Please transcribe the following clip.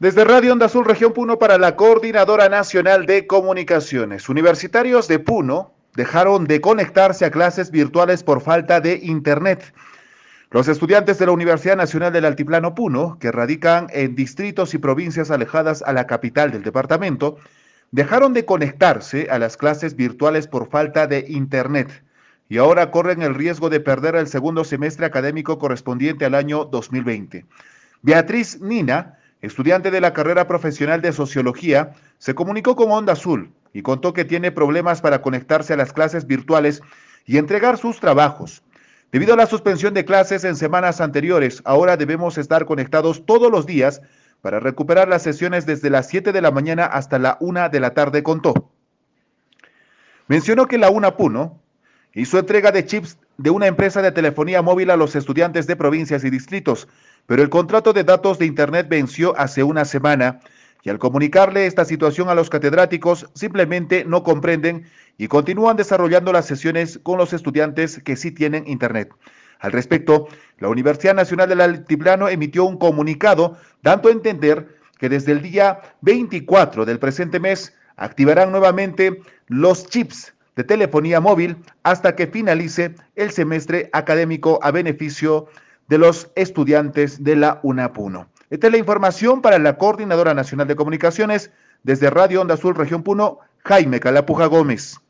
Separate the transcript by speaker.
Speaker 1: Desde Radio Onda Azul Región Puno para la Coordinadora Nacional de Comunicaciones. Universitarios de Puno dejaron de conectarse a clases virtuales por falta de Internet. Los estudiantes de la Universidad Nacional del Altiplano Puno, que radican en distritos y provincias alejadas a la capital del departamento, dejaron de conectarse a las clases virtuales por falta de Internet y ahora corren el riesgo de perder el segundo semestre académico correspondiente al año 2020. Beatriz Nina, estudiante de la carrera profesional de Sociología, se comunicó con Onda Azul y contó que tiene problemas para conectarse a las clases virtuales y entregar sus trabajos. Debido a la suspensión de clases en semanas anteriores, ahora debemos estar conectados todos los días para recuperar las sesiones desde las 7 de la mañana hasta la 1 de la tarde, contó. Mencionó que la UNA Puno hizo entrega de chips de una empresa de telefonía móvil a los estudiantes de provincias y distritos, pero el contrato de datos de Internet venció hace una semana y al comunicarle esta situación a los catedráticos simplemente no comprenden y continúan desarrollando las sesiones con los estudiantes que sí tienen Internet. Al respecto, la Universidad Nacional del Altiplano emitió un comunicado dando a entender que desde el día 24 del presente mes activarán nuevamente los chips de telefonía móvil hasta que finalice el semestre académico a beneficio de los estudiantes de la UNAPUNO. Esta es la información para la Coordinadora Nacional de Comunicaciones desde Radio Onda Azul Región Puno, Jaime Calapuja Gómez.